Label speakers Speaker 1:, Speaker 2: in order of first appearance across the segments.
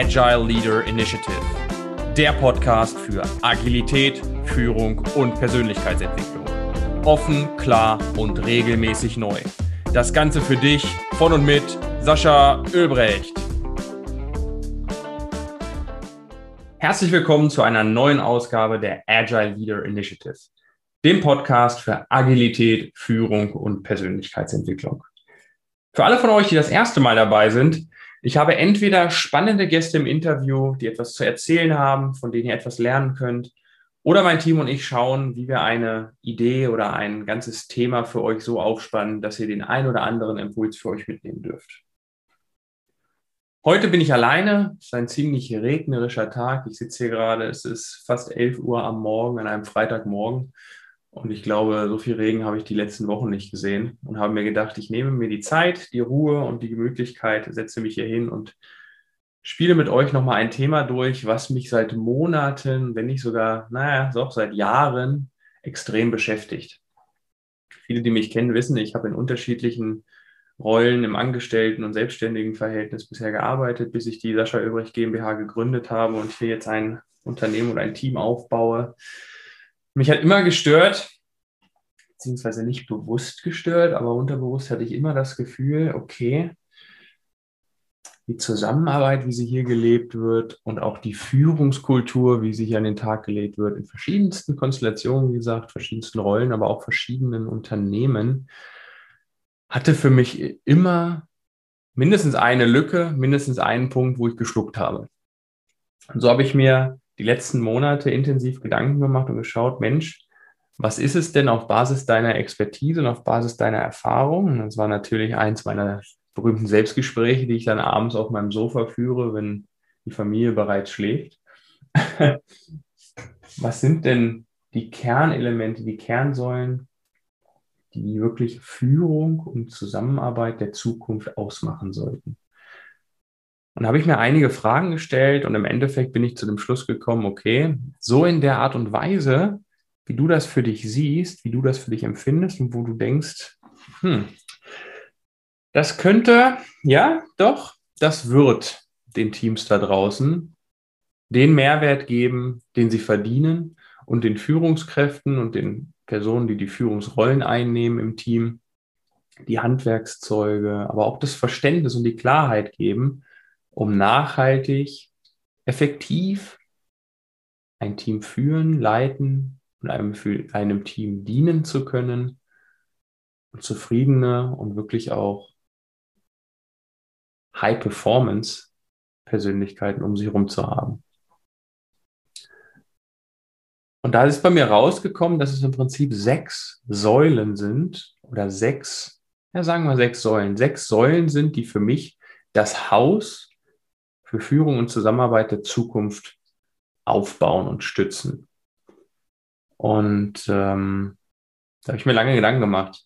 Speaker 1: Agile Leader Initiative, der Podcast für Agilität, Führung und Persönlichkeitsentwicklung. Offen, klar und regelmäßig neu. Das Ganze für dich von und mit Sascha Ölbrecht. Herzlich willkommen zu einer neuen Ausgabe der Agile Leader Initiative, dem Podcast für Agilität, Führung und Persönlichkeitsentwicklung. Für alle von euch, die das erste Mal dabei sind, ich habe entweder spannende Gäste im Interview, die etwas zu erzählen haben, von denen ihr etwas lernen könnt, oder mein Team und ich schauen, wie wir eine Idee oder ein ganzes Thema für euch so aufspannen, dass ihr den ein oder anderen Impuls für euch mitnehmen dürft. Heute bin ich alleine. Es ist ein ziemlich regnerischer Tag. Ich sitze hier gerade. Es ist fast 11 Uhr am Morgen, an einem Freitagmorgen. Und ich glaube, so viel Regen habe ich die letzten Wochen nicht gesehen und habe mir gedacht, ich nehme mir die Zeit, die Ruhe und die Gemütlichkeit, setze mich hier hin und spiele mit euch nochmal ein Thema durch, was mich seit Monaten, wenn nicht sogar, naja, doch seit Jahren extrem beschäftigt. Viele, die mich kennen, wissen, ich habe in unterschiedlichen Rollen im Angestellten- und selbstständigen Verhältnis bisher gearbeitet, bis ich die Sascha Übrig GmbH gegründet habe und hier jetzt ein Unternehmen oder ein Team aufbaue, mich hat immer gestört, beziehungsweise nicht bewusst gestört, aber unterbewusst hatte ich immer das Gefühl, okay, die Zusammenarbeit, wie sie hier gelebt wird und auch die Führungskultur, wie sie hier an den Tag gelegt wird, in verschiedensten Konstellationen, wie gesagt, verschiedensten Rollen, aber auch verschiedenen Unternehmen, hatte für mich immer mindestens eine Lücke, mindestens einen Punkt, wo ich geschluckt habe. Und so habe ich mir die letzten Monate intensiv Gedanken gemacht und geschaut, Mensch, was ist es denn auf Basis deiner Expertise und auf Basis deiner Erfahrung? das war natürlich eins meiner berühmten Selbstgespräche, die ich dann abends auf meinem Sofa führe, wenn die Familie bereits schläft. was sind denn die Kernelemente, die Kernsäulen, die wirklich Führung und Zusammenarbeit der Zukunft ausmachen sollten? Und habe ich mir einige Fragen gestellt und im Endeffekt bin ich zu dem Schluss gekommen, okay, so in der Art und Weise, wie du das für dich siehst, wie du das für dich empfindest und wo du denkst, hm, das könnte, ja, doch, das wird den Teams da draußen den Mehrwert geben, den sie verdienen und den Führungskräften und den Personen, die die Führungsrollen einnehmen im Team, die Handwerkszeuge, aber auch das Verständnis und die Klarheit geben, um nachhaltig, effektiv ein Team führen, leiten und einem, einem Team dienen zu können und zufriedene und wirklich auch High-Performance-Persönlichkeiten um sich herum zu haben. Und da ist bei mir rausgekommen, dass es im Prinzip sechs Säulen sind oder sechs, ja sagen wir sechs Säulen. Sechs Säulen sind, die für mich das Haus für Führung und Zusammenarbeit der Zukunft aufbauen und stützen. Und ähm, da habe ich mir lange Gedanken gemacht.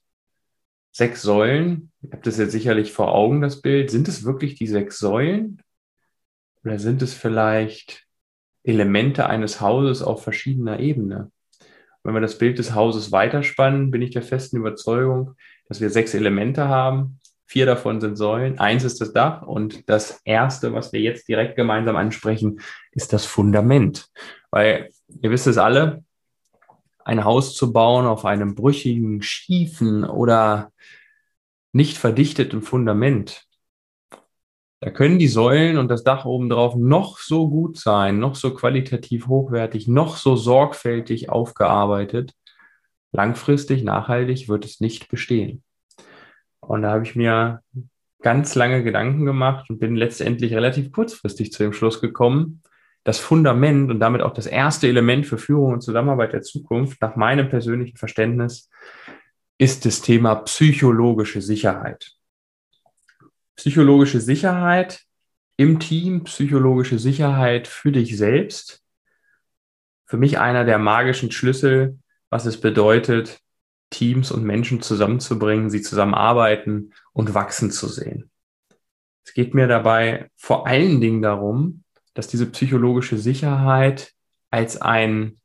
Speaker 1: Sechs Säulen, ihr habt das jetzt sicherlich vor Augen, das Bild. Sind es wirklich die sechs Säulen? Oder sind es vielleicht Elemente eines Hauses auf verschiedener Ebene? Wenn wir das Bild des Hauses weiterspannen, bin ich der festen Überzeugung, dass wir sechs Elemente haben, Vier davon sind Säulen. Eins ist das Dach und das erste, was wir jetzt direkt gemeinsam ansprechen, ist das Fundament. Weil ihr wisst es alle, ein Haus zu bauen auf einem brüchigen, schiefen oder nicht verdichteten Fundament, da können die Säulen und das Dach obendrauf noch so gut sein, noch so qualitativ hochwertig, noch so sorgfältig aufgearbeitet. Langfristig, nachhaltig wird es nicht bestehen. Und da habe ich mir ganz lange Gedanken gemacht und bin letztendlich relativ kurzfristig zu dem Schluss gekommen, das Fundament und damit auch das erste Element für Führung und Zusammenarbeit der Zukunft, nach meinem persönlichen Verständnis, ist das Thema psychologische Sicherheit. Psychologische Sicherheit im Team, psychologische Sicherheit für dich selbst. Für mich einer der magischen Schlüssel, was es bedeutet, Teams und Menschen zusammenzubringen, sie zusammenarbeiten und wachsen zu sehen. Es geht mir dabei vor allen Dingen darum, dass diese psychologische Sicherheit als ein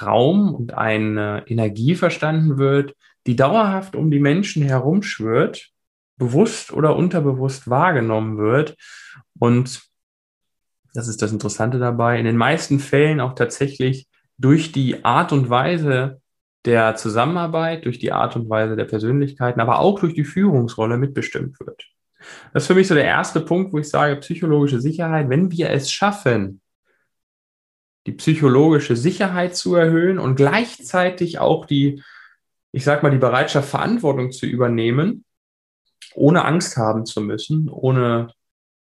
Speaker 1: Raum und eine Energie verstanden wird, die dauerhaft um die Menschen herumschwirrt, bewusst oder unterbewusst wahrgenommen wird und das ist das Interessante dabei, in den meisten Fällen auch tatsächlich durch die Art und Weise der Zusammenarbeit, durch die Art und Weise der Persönlichkeiten, aber auch durch die Führungsrolle mitbestimmt wird. Das ist für mich so der erste Punkt, wo ich sage, psychologische Sicherheit, wenn wir es schaffen, die psychologische Sicherheit zu erhöhen und gleichzeitig auch die, ich sag mal, die Bereitschaft, Verantwortung zu übernehmen, ohne Angst haben zu müssen, ohne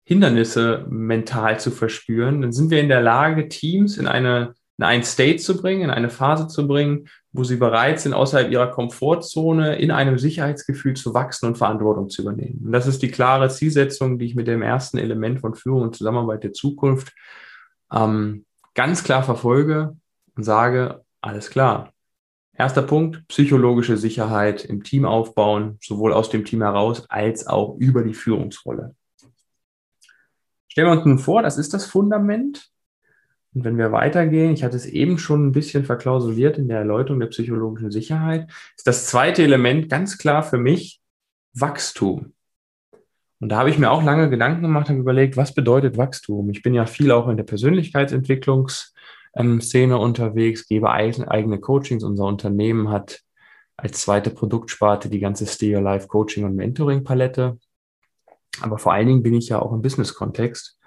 Speaker 1: Hindernisse mental zu verspüren, dann sind wir in der Lage, Teams in eine in einen State zu bringen, in eine Phase zu bringen, wo sie bereit sind, außerhalb ihrer Komfortzone in einem Sicherheitsgefühl zu wachsen und Verantwortung zu übernehmen. Und das ist die klare Zielsetzung, die ich mit dem ersten Element von Führung und Zusammenarbeit der Zukunft ähm, ganz klar verfolge und sage, alles klar. Erster Punkt, psychologische Sicherheit im Team aufbauen, sowohl aus dem Team heraus als auch über die Führungsrolle. Stellen wir uns nun vor, das ist das Fundament. Und wenn wir weitergehen, ich hatte es eben schon ein bisschen verklausuliert in der Erläuterung der psychologischen Sicherheit, ist das zweite Element ganz klar für mich Wachstum. Und da habe ich mir auch lange Gedanken gemacht und überlegt, was bedeutet Wachstum? Ich bin ja viel auch in der Persönlichkeitsentwicklungsszene unterwegs, gebe eigene Coachings. Unser Unternehmen hat als zweite Produktsparte die ganze Stay Your Life Coaching und Mentoring Palette. Aber vor allen Dingen bin ich ja auch im Business-Kontext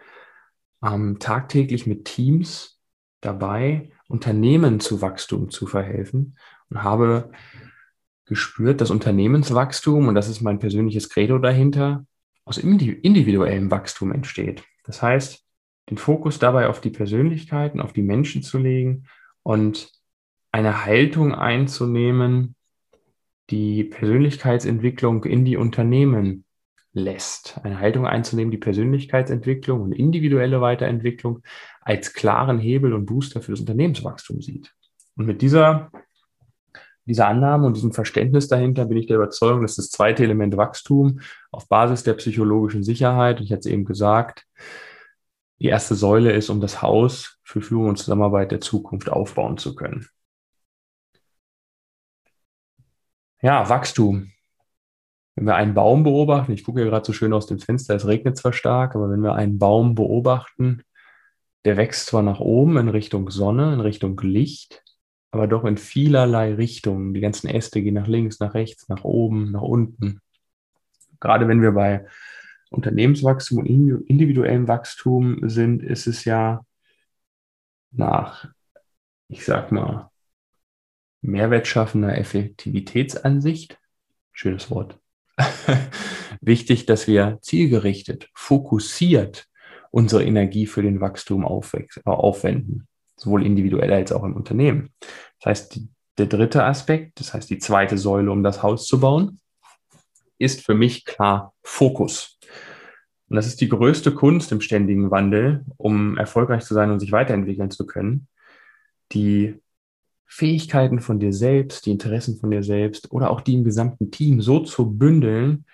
Speaker 1: ähm, tagtäglich mit Teams dabei, Unternehmen zu Wachstum zu verhelfen und habe gespürt, dass Unternehmenswachstum, und das ist mein persönliches Credo dahinter, aus individuellem Wachstum entsteht. Das heißt, den Fokus dabei auf die Persönlichkeiten, auf die Menschen zu legen und eine Haltung einzunehmen, die Persönlichkeitsentwicklung in die Unternehmen lässt, eine Haltung einzunehmen, die Persönlichkeitsentwicklung und individuelle Weiterentwicklung als klaren Hebel und Booster für das Unternehmenswachstum sieht. Und mit dieser, dieser Annahme und diesem Verständnis dahinter bin ich der Überzeugung, dass das zweite Element Wachstum auf Basis der psychologischen Sicherheit, ich hatte es eben gesagt, die erste Säule ist, um das Haus für Führung und Zusammenarbeit der Zukunft aufbauen zu können. Ja, Wachstum wenn wir einen Baum beobachten, ich gucke hier gerade so schön aus dem Fenster, es regnet zwar stark, aber wenn wir einen Baum beobachten, der wächst zwar nach oben in Richtung Sonne, in Richtung Licht, aber doch in vielerlei Richtungen. Die ganzen Äste gehen nach links, nach rechts, nach oben, nach unten. Gerade wenn wir bei Unternehmenswachstum und individuellem Wachstum sind, ist es ja nach, ich sag mal, mehrwertschaffender Effektivitätsansicht, schönes Wort, wichtig, dass wir zielgerichtet, fokussiert unsere Energie für den Wachstum aufwenden, sowohl individuell als auch im Unternehmen. Das heißt, der dritte Aspekt, das heißt die zweite Säule, um das Haus zu bauen, ist für mich klar Fokus. Und das ist die größte Kunst im ständigen Wandel, um erfolgreich zu sein und sich weiterentwickeln zu können, die Fähigkeiten von dir selbst, die Interessen von dir selbst oder auch die im gesamten Team so zu bündeln,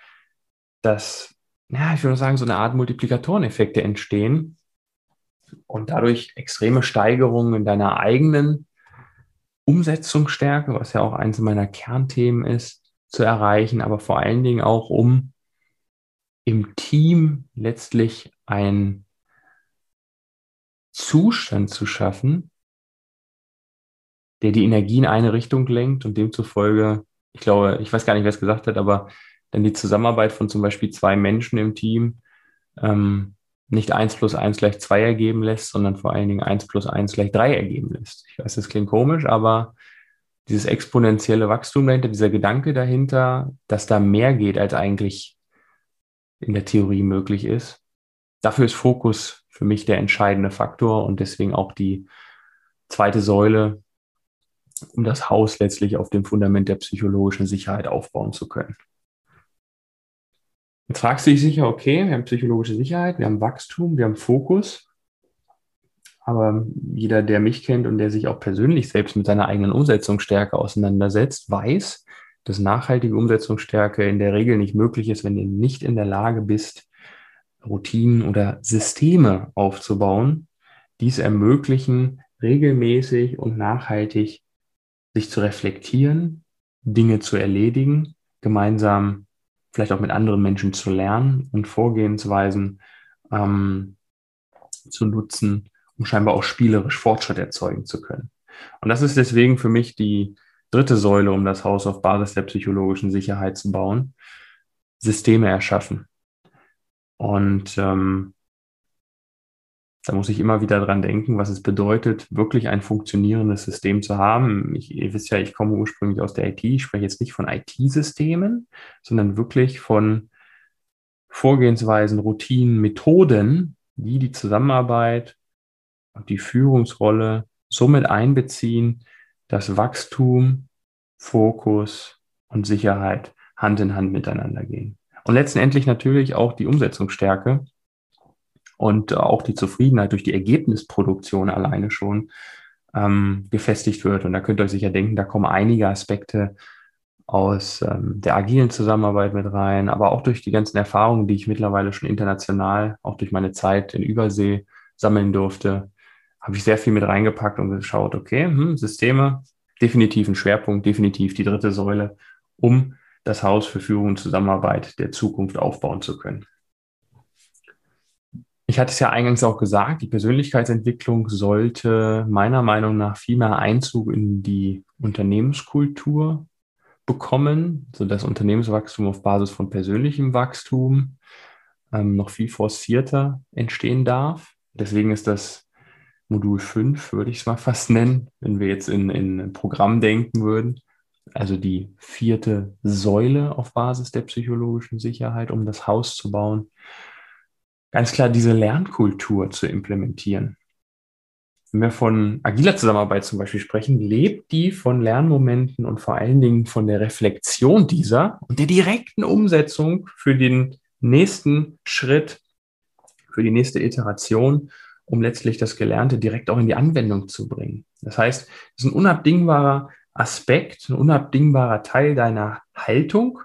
Speaker 1: dass, ja, ich würde sagen, so eine Art Multiplikatoreneffekte entstehen und dadurch extreme Steigerungen in deiner eigenen Umsetzungsstärke, was ja auch eines meiner Kernthemen ist, zu erreichen, aber vor allen Dingen auch, um im Team letztlich einen Zustand zu schaffen, der die Energie in eine Richtung lenkt und demzufolge, ich glaube, ich weiß gar nicht, wer es gesagt hat, aber dann die Zusammenarbeit von zum Beispiel zwei Menschen im Team ähm, nicht eins plus eins gleich zwei ergeben lässt, sondern vor allen Dingen eins plus eins gleich drei ergeben lässt. Ich weiß, das klingt komisch, aber dieses exponentielle Wachstum dahinter, dieser Gedanke dahinter, dass da mehr geht, als eigentlich in der Theorie möglich ist, dafür ist Fokus für mich der entscheidende Faktor und deswegen auch die zweite Säule, um das Haus letztlich auf dem Fundament der psychologischen Sicherheit aufbauen zu können. Jetzt fragst du dich sicher, okay, wir haben psychologische Sicherheit, wir haben Wachstum, wir haben Fokus. Aber jeder, der mich kennt und der sich auch persönlich selbst mit seiner eigenen Umsetzungsstärke auseinandersetzt, weiß, dass nachhaltige Umsetzungsstärke in der Regel nicht möglich ist, wenn du nicht in der Lage bist, Routinen oder Systeme aufzubauen, die es ermöglichen, regelmäßig und nachhaltig sich zu reflektieren, Dinge zu erledigen, gemeinsam vielleicht auch mit anderen Menschen zu lernen und Vorgehensweisen ähm, zu nutzen, um scheinbar auch spielerisch Fortschritt erzeugen zu können. Und das ist deswegen für mich die dritte Säule, um das Haus auf Basis der psychologischen Sicherheit zu bauen. Systeme erschaffen. Und ähm, da muss ich immer wieder dran denken, was es bedeutet, wirklich ein funktionierendes System zu haben. Ich, ihr wisst ja, ich komme ursprünglich aus der IT. Ich spreche jetzt nicht von IT-Systemen, sondern wirklich von Vorgehensweisen, Routinen, Methoden, die die Zusammenarbeit und die Führungsrolle somit einbeziehen, dass Wachstum, Fokus und Sicherheit Hand in Hand miteinander gehen. Und letztendlich natürlich auch die Umsetzungsstärke und auch die Zufriedenheit durch die Ergebnisproduktion alleine schon ähm, gefestigt wird. Und da könnt ihr euch sicher denken, da kommen einige Aspekte aus ähm, der agilen Zusammenarbeit mit rein, aber auch durch die ganzen Erfahrungen, die ich mittlerweile schon international, auch durch meine Zeit in Übersee sammeln durfte, habe ich sehr viel mit reingepackt und geschaut, okay, hm, Systeme, definitiv ein Schwerpunkt, definitiv die dritte Säule, um das Haus für Führung und Zusammenarbeit der Zukunft aufbauen zu können. Ich hatte es ja eingangs auch gesagt, die Persönlichkeitsentwicklung sollte meiner Meinung nach viel mehr Einzug in die Unternehmenskultur bekommen, sodass Unternehmenswachstum auf Basis von persönlichem Wachstum ähm, noch viel forcierter entstehen darf. Deswegen ist das Modul 5, würde ich es mal fast nennen, wenn wir jetzt in, in ein Programm denken würden. Also die vierte Säule auf Basis der psychologischen Sicherheit, um das Haus zu bauen. Ganz klar diese Lernkultur zu implementieren. Wenn wir von agiler Zusammenarbeit zum Beispiel sprechen, lebt die von Lernmomenten und vor allen Dingen von der Reflexion dieser und der direkten Umsetzung für den nächsten Schritt, für die nächste Iteration um letztlich das Gelernte direkt auch in die Anwendung zu bringen. Das heißt, es ist ein unabdingbarer Aspekt, ein unabdingbarer Teil deiner Haltung,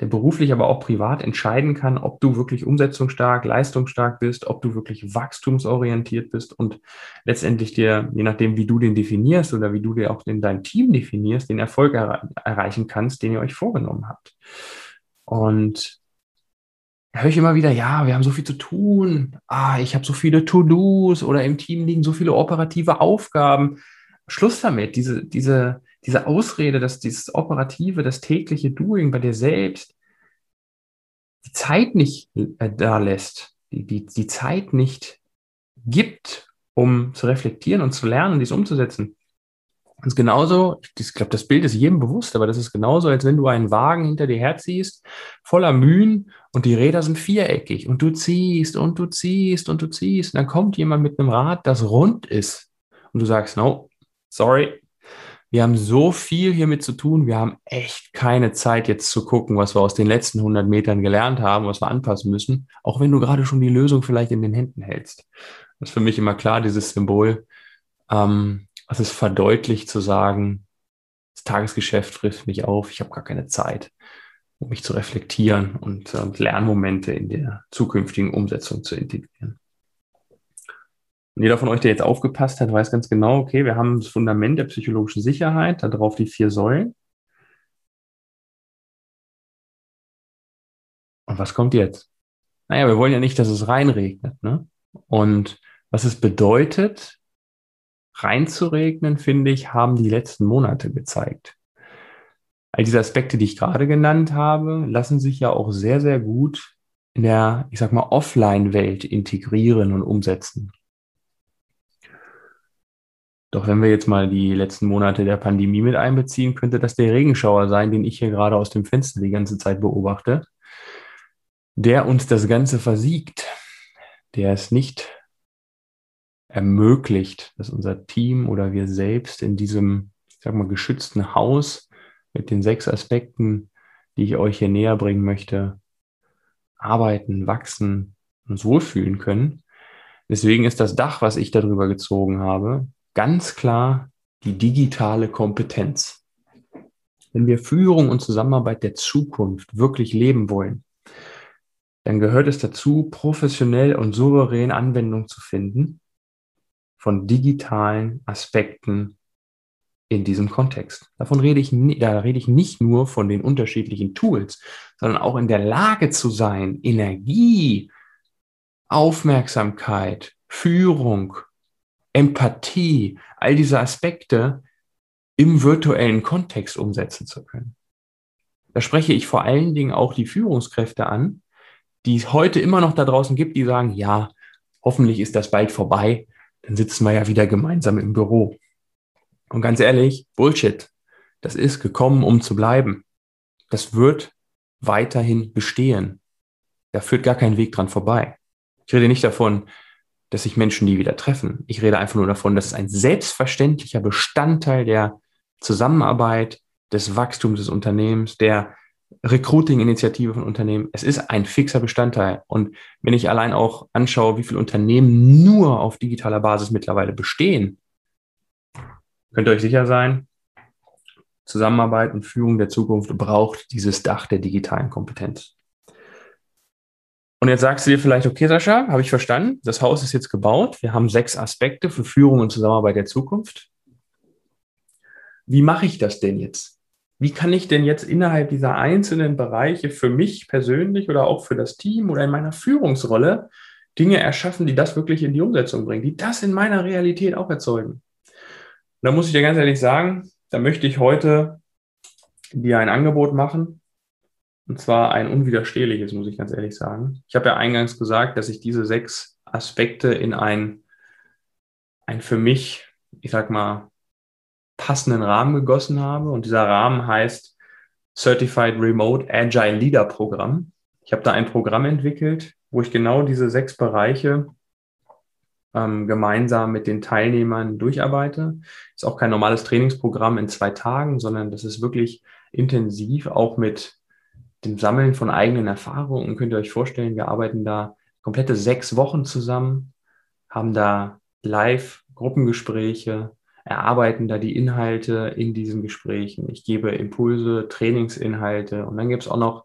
Speaker 1: der beruflich, aber auch privat entscheiden kann, ob du wirklich umsetzungsstark, leistungsstark bist, ob du wirklich wachstumsorientiert bist und letztendlich dir, je nachdem, wie du den definierst oder wie du dir auch in dein Team definierst, den Erfolg er erreichen kannst, den ihr euch vorgenommen habt. Und höre ich immer wieder, ja, wir haben so viel zu tun, ah, ich habe so viele To-Dos oder im Team liegen so viele operative Aufgaben. Schluss damit, diese, diese, diese Ausrede, dass dieses operative, das tägliche Doing bei dir selbst die Zeit nicht äh, da lässt, die, die, die Zeit nicht gibt, um zu reflektieren und zu lernen, dies umzusetzen. Das ist genauso, ich glaube, das Bild ist jedem bewusst, aber das ist genauso, als wenn du einen Wagen hinter dir herziehst, voller Mühen und die Räder sind viereckig und du ziehst und du ziehst und du ziehst. Und dann kommt jemand mit einem Rad, das rund ist und du sagst, no, sorry, wir haben so viel hiermit zu tun, wir haben echt keine Zeit jetzt zu gucken, was wir aus den letzten 100 Metern gelernt haben, was wir anpassen müssen, auch wenn du gerade schon die Lösung vielleicht in den Händen hältst. Das ist für mich immer klar, dieses Symbol. Ähm, es verdeutlicht zu sagen, das Tagesgeschäft frisst mich auf, ich habe gar keine Zeit, um mich zu reflektieren und äh, Lernmomente in der zukünftigen Umsetzung zu integrieren. Und jeder von euch, der jetzt aufgepasst hat, weiß ganz genau, okay, wir haben das Fundament der psychologischen Sicherheit, darauf die vier Säulen. Und was kommt jetzt? Naja, wir wollen ja nicht, dass es reinregnet. Ne? Und was es bedeutet, reinzuregnen, finde ich, haben die letzten Monate gezeigt. All diese Aspekte, die ich gerade genannt habe, lassen sich ja auch sehr, sehr gut in der, ich sag mal, Offline-Welt integrieren und umsetzen. Doch wenn wir jetzt mal die letzten Monate der Pandemie mit einbeziehen, könnte das der Regenschauer sein, den ich hier gerade aus dem Fenster die ganze Zeit beobachte, der uns das Ganze versiegt, der es nicht ermöglicht, dass unser Team oder wir selbst in diesem, ich sag mal, geschützten Haus mit den sechs Aspekten, die ich euch hier näher bringen möchte, arbeiten, wachsen, uns wohlfühlen können. Deswegen ist das Dach, was ich darüber gezogen habe, ganz klar die digitale Kompetenz. Wenn wir Führung und Zusammenarbeit der Zukunft wirklich leben wollen, dann gehört es dazu, professionell und souverän Anwendung zu finden von digitalen Aspekten in diesem Kontext. Davon rede ich, da rede ich nicht nur von den unterschiedlichen Tools, sondern auch in der Lage zu sein, Energie, Aufmerksamkeit, Führung, Empathie, all diese Aspekte im virtuellen Kontext umsetzen zu können. Da spreche ich vor allen Dingen auch die Führungskräfte an, die es heute immer noch da draußen gibt, die sagen, ja, hoffentlich ist das bald vorbei, dann sitzen wir ja wieder gemeinsam im Büro. Und ganz ehrlich, Bullshit. Das ist gekommen, um zu bleiben. Das wird weiterhin bestehen. Da führt gar kein Weg dran vorbei. Ich rede nicht davon, dass sich Menschen nie wieder treffen. Ich rede einfach nur davon, dass es ein selbstverständlicher Bestandteil der Zusammenarbeit, des Wachstums des Unternehmens, der Recruiting-Initiative von Unternehmen. Es ist ein fixer Bestandteil. Und wenn ich allein auch anschaue, wie viele Unternehmen nur auf digitaler Basis mittlerweile bestehen, könnt ihr euch sicher sein, Zusammenarbeit und Führung der Zukunft braucht dieses Dach der digitalen Kompetenz. Und jetzt sagst du dir vielleicht, okay, Sascha, habe ich verstanden, das Haus ist jetzt gebaut, wir haben sechs Aspekte für Führung und Zusammenarbeit der Zukunft. Wie mache ich das denn jetzt? Wie kann ich denn jetzt innerhalb dieser einzelnen Bereiche für mich persönlich oder auch für das Team oder in meiner Führungsrolle Dinge erschaffen, die das wirklich in die Umsetzung bringen, die das in meiner Realität auch erzeugen? da muss ich dir ganz ehrlich sagen, da möchte ich heute dir ein Angebot machen. Und zwar ein unwiderstehliches, muss ich ganz ehrlich sagen. Ich habe ja eingangs gesagt, dass ich diese sechs Aspekte in ein, ein für mich, ich sag mal, passenden Rahmen gegossen habe. Und dieser Rahmen heißt Certified Remote Agile Leader Programm. Ich habe da ein Programm entwickelt, wo ich genau diese sechs Bereiche ähm, gemeinsam mit den Teilnehmern durcharbeite. Ist auch kein normales Trainingsprogramm in zwei Tagen, sondern das ist wirklich intensiv, auch mit dem Sammeln von eigenen Erfahrungen. Könnt ihr euch vorstellen, wir arbeiten da komplette sechs Wochen zusammen, haben da Live-Gruppengespräche, erarbeiten da die Inhalte in diesen Gesprächen. Ich gebe Impulse, Trainingsinhalte und dann gibt es auch noch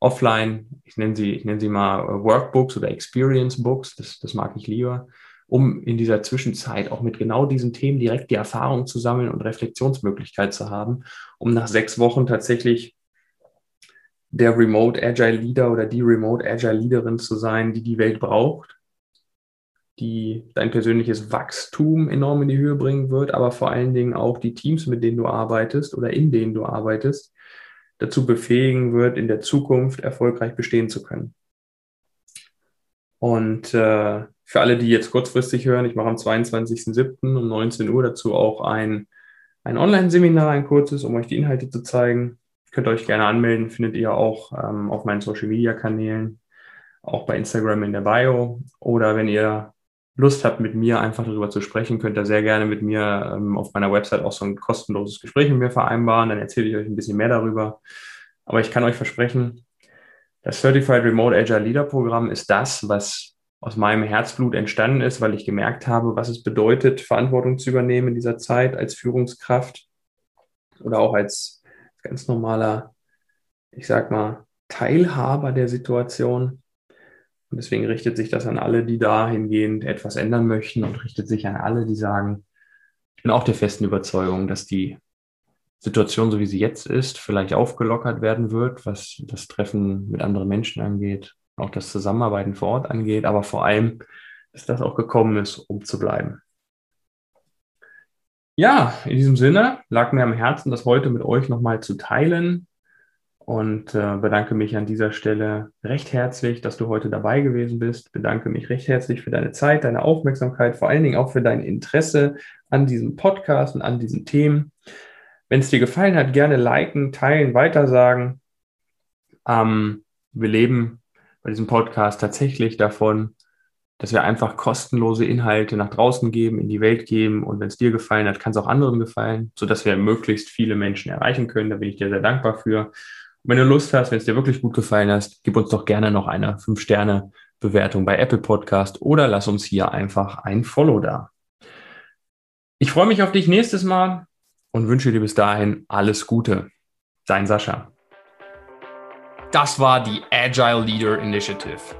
Speaker 1: offline, ich nenne sie, ich nenne sie mal Workbooks oder Experience Books, das, das mag ich lieber, um in dieser Zwischenzeit auch mit genau diesen Themen direkt die Erfahrung zu sammeln und Reflexionsmöglichkeit zu haben, um nach sechs Wochen tatsächlich der Remote Agile Leader oder die Remote Agile Leaderin zu sein, die die Welt braucht, die dein persönliches Wachstum enorm in die Höhe bringen wird, aber vor allen Dingen auch die Teams, mit denen du arbeitest oder in denen du arbeitest, dazu befähigen wird, in der Zukunft erfolgreich bestehen zu können. Und äh, für alle, die jetzt kurzfristig hören, ich mache am 22.07. um 19 Uhr dazu auch ein, ein Online-Seminar, ein kurzes, um euch die Inhalte zu zeigen. Könnt ihr euch gerne anmelden, findet ihr auch ähm, auf meinen Social-Media-Kanälen, auch bei Instagram in der Bio. Oder wenn ihr Lust habt, mit mir einfach darüber zu sprechen, könnt ihr sehr gerne mit mir ähm, auf meiner Website auch so ein kostenloses Gespräch mit mir vereinbaren. Dann erzähle ich euch ein bisschen mehr darüber. Aber ich kann euch versprechen, das Certified Remote Agile Leader Programm ist das, was aus meinem Herzblut entstanden ist, weil ich gemerkt habe, was es bedeutet, Verantwortung zu übernehmen in dieser Zeit als Führungskraft oder auch als ganz normaler, ich sag mal, Teilhaber der Situation. Und deswegen richtet sich das an alle, die dahingehend etwas ändern möchten und richtet sich an alle, die sagen, ich bin auch der festen Überzeugung, dass die Situation, so wie sie jetzt ist, vielleicht aufgelockert werden wird, was das Treffen mit anderen Menschen angeht, auch das Zusammenarbeiten vor Ort angeht, aber vor allem, dass das auch gekommen ist, um zu bleiben. Ja, in diesem Sinne lag mir am Herzen, das heute mit euch nochmal zu teilen und äh, bedanke mich an dieser Stelle recht herzlich, dass du heute dabei gewesen bist. Bedanke mich recht herzlich für deine Zeit, deine Aufmerksamkeit, vor allen Dingen auch für dein Interesse an diesem Podcast und an diesen Themen. Wenn es dir gefallen hat, gerne liken, teilen, weitersagen. Ähm, wir leben bei diesem Podcast tatsächlich davon, dass wir einfach kostenlose Inhalte nach draußen geben, in die Welt geben und wenn es dir gefallen hat, kann es auch anderen gefallen, sodass wir möglichst viele Menschen erreichen können. Da bin ich dir sehr dankbar für. Und wenn du Lust hast, wenn es dir wirklich gut gefallen hat, gib uns doch gerne noch eine 5-Sterne-Bewertung bei Apple Podcast oder lass uns hier einfach ein Follow da. Ich freue mich auf dich nächstes Mal und wünsche dir bis dahin alles Gute. Dein Sascha. Das war die Agile Leader Initiative.